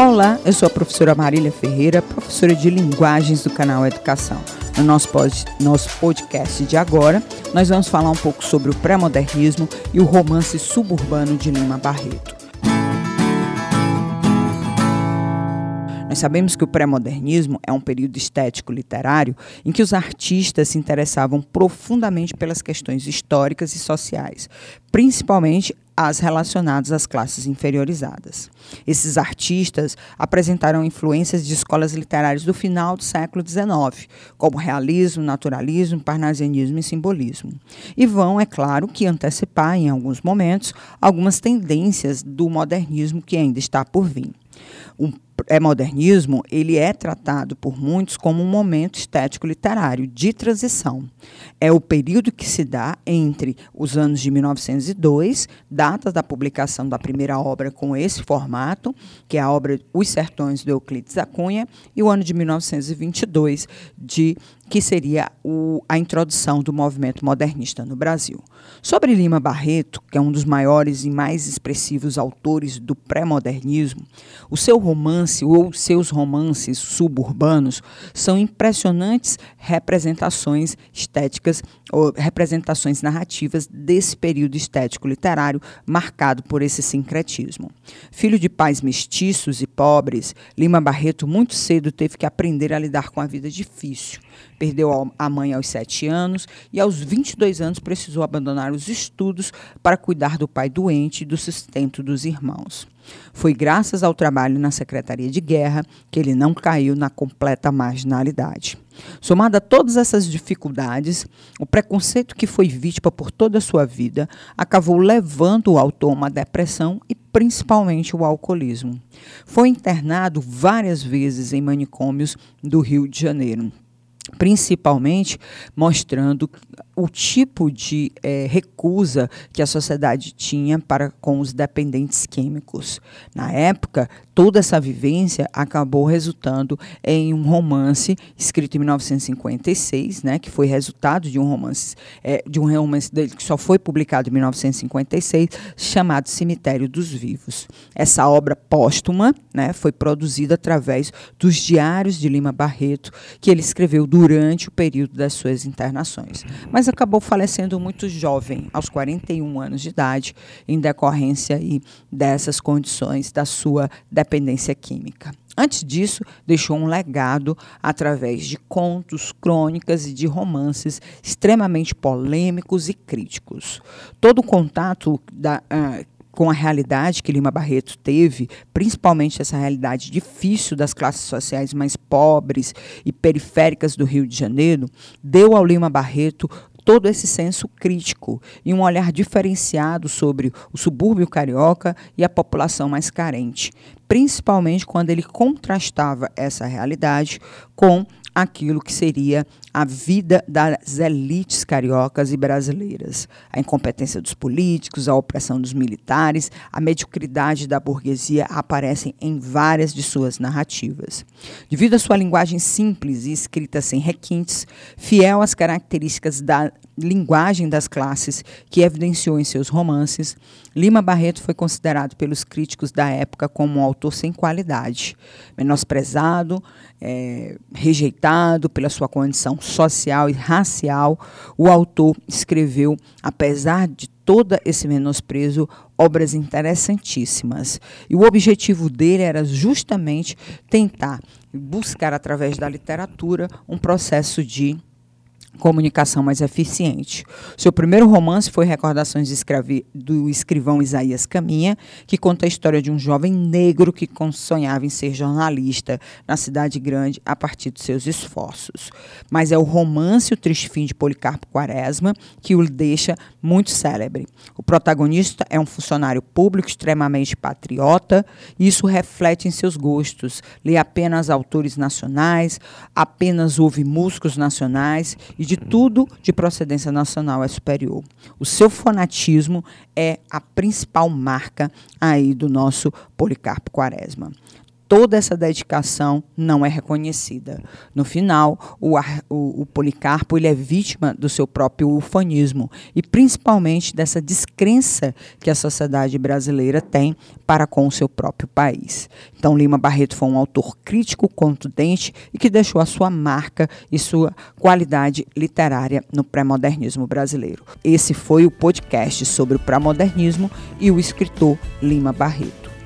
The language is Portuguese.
Olá, eu sou a professora Marília Ferreira, professora de Linguagens do canal Educação. No nosso, pod, nosso podcast de agora, nós vamos falar um pouco sobre o pré-modernismo e o romance suburbano de Lima Barreto. Nós sabemos que o pré-modernismo é um período estético literário em que os artistas se interessavam profundamente pelas questões históricas e sociais, principalmente as relacionadas às classes inferiorizadas. Esses artistas apresentaram influências de escolas literárias do final do século XIX, como realismo, naturalismo, parnasianismo e simbolismo. E vão, é claro, que antecipar, em alguns momentos, algumas tendências do modernismo que ainda está por vir. Um é modernismo, ele é tratado por muitos como um momento estético literário de transição. É o período que se dá entre os anos de 1902, data da publicação da primeira obra com esse formato, que é a obra Os Sertões do Euclides da Cunha, e o ano de 1922, de que seria o, a introdução do movimento modernista no Brasil. Sobre Lima Barreto, que é um dos maiores e mais expressivos autores do pré-modernismo, o seu romance ou seus romances suburbanos são impressionantes representações estéticas ou representações narrativas desse período estético literário marcado por esse sincretismo. Filho de pais mestiços e pobres, Lima Barreto muito cedo teve que aprender a lidar com a vida difícil perdeu a mãe aos sete anos e aos 22 anos precisou abandonar os estudos para cuidar do pai doente e do sustento dos irmãos. Foi graças ao trabalho na Secretaria de Guerra que ele não caiu na completa marginalidade. Somada a todas essas dificuldades, o preconceito que foi vítima por toda a sua vida acabou levando o autor a uma depressão e principalmente o alcoolismo. Foi internado várias vezes em manicômios do Rio de Janeiro principalmente mostrando o tipo de é, recusa que a sociedade tinha para com os dependentes químicos. Na época, toda essa vivência acabou resultando em um romance escrito em 1956, né, que foi resultado de um romance é, de um romance dele que só foi publicado em 1956, chamado Cemitério dos Vivos. Essa obra póstuma, né, foi produzida através dos diários de Lima Barreto que ele escreveu durante o período das suas internações. Mas acabou falecendo muito jovem, aos 41 anos de idade, em decorrência aí dessas condições da sua dependência química. Antes disso, deixou um legado através de contos, crônicas e de romances extremamente polêmicos e críticos. Todo o contato da, uh, com a realidade que Lima Barreto teve, principalmente essa realidade difícil das classes sociais mais pobres e periféricas do Rio de Janeiro, deu ao Lima Barreto todo esse senso crítico e um olhar diferenciado sobre o subúrbio carioca e a população mais carente, principalmente quando ele contrastava essa realidade com aquilo que seria a vida das elites cariocas e brasileiras. A incompetência dos políticos, a opressão dos militares, a mediocridade da burguesia aparecem em várias de suas narrativas. Devido à sua linguagem simples e escrita sem requintes, fiel às características da linguagem das classes que evidenciou em seus romances, Lima Barreto foi considerado pelos críticos da época como um autor sem qualidade, menosprezado, é, rejeitado pela sua condição social e racial. O autor escreveu, apesar de todo esse menosprezo, obras interessantíssimas. E o objetivo dele era justamente tentar buscar, através da literatura, um processo de comunicação mais eficiente. Seu primeiro romance foi Recordações do escrivão Isaías Caminha, que conta a história de um jovem negro que sonhava em ser jornalista na cidade grande a partir de seus esforços. Mas é o romance O Triste Fim de Policarpo Quaresma que o deixa muito célebre. O protagonista é um funcionário público extremamente patriota e isso reflete em seus gostos. Lê apenas autores nacionais, apenas ouve músicos nacionais e de tudo de procedência nacional é superior. O seu fanatismo é a principal marca aí do nosso Policarpo Quaresma. Toda essa dedicação não é reconhecida. No final, o, o, o, Policarpo ele é vítima do seu próprio ufanismo e principalmente dessa descrença que a sociedade brasileira tem para com o seu próprio país. Então, Lima Barreto foi um autor crítico, contundente e que deixou a sua marca e sua qualidade literária no pré-modernismo brasileiro. Esse foi o podcast sobre o pré-modernismo e o escritor Lima Barreto.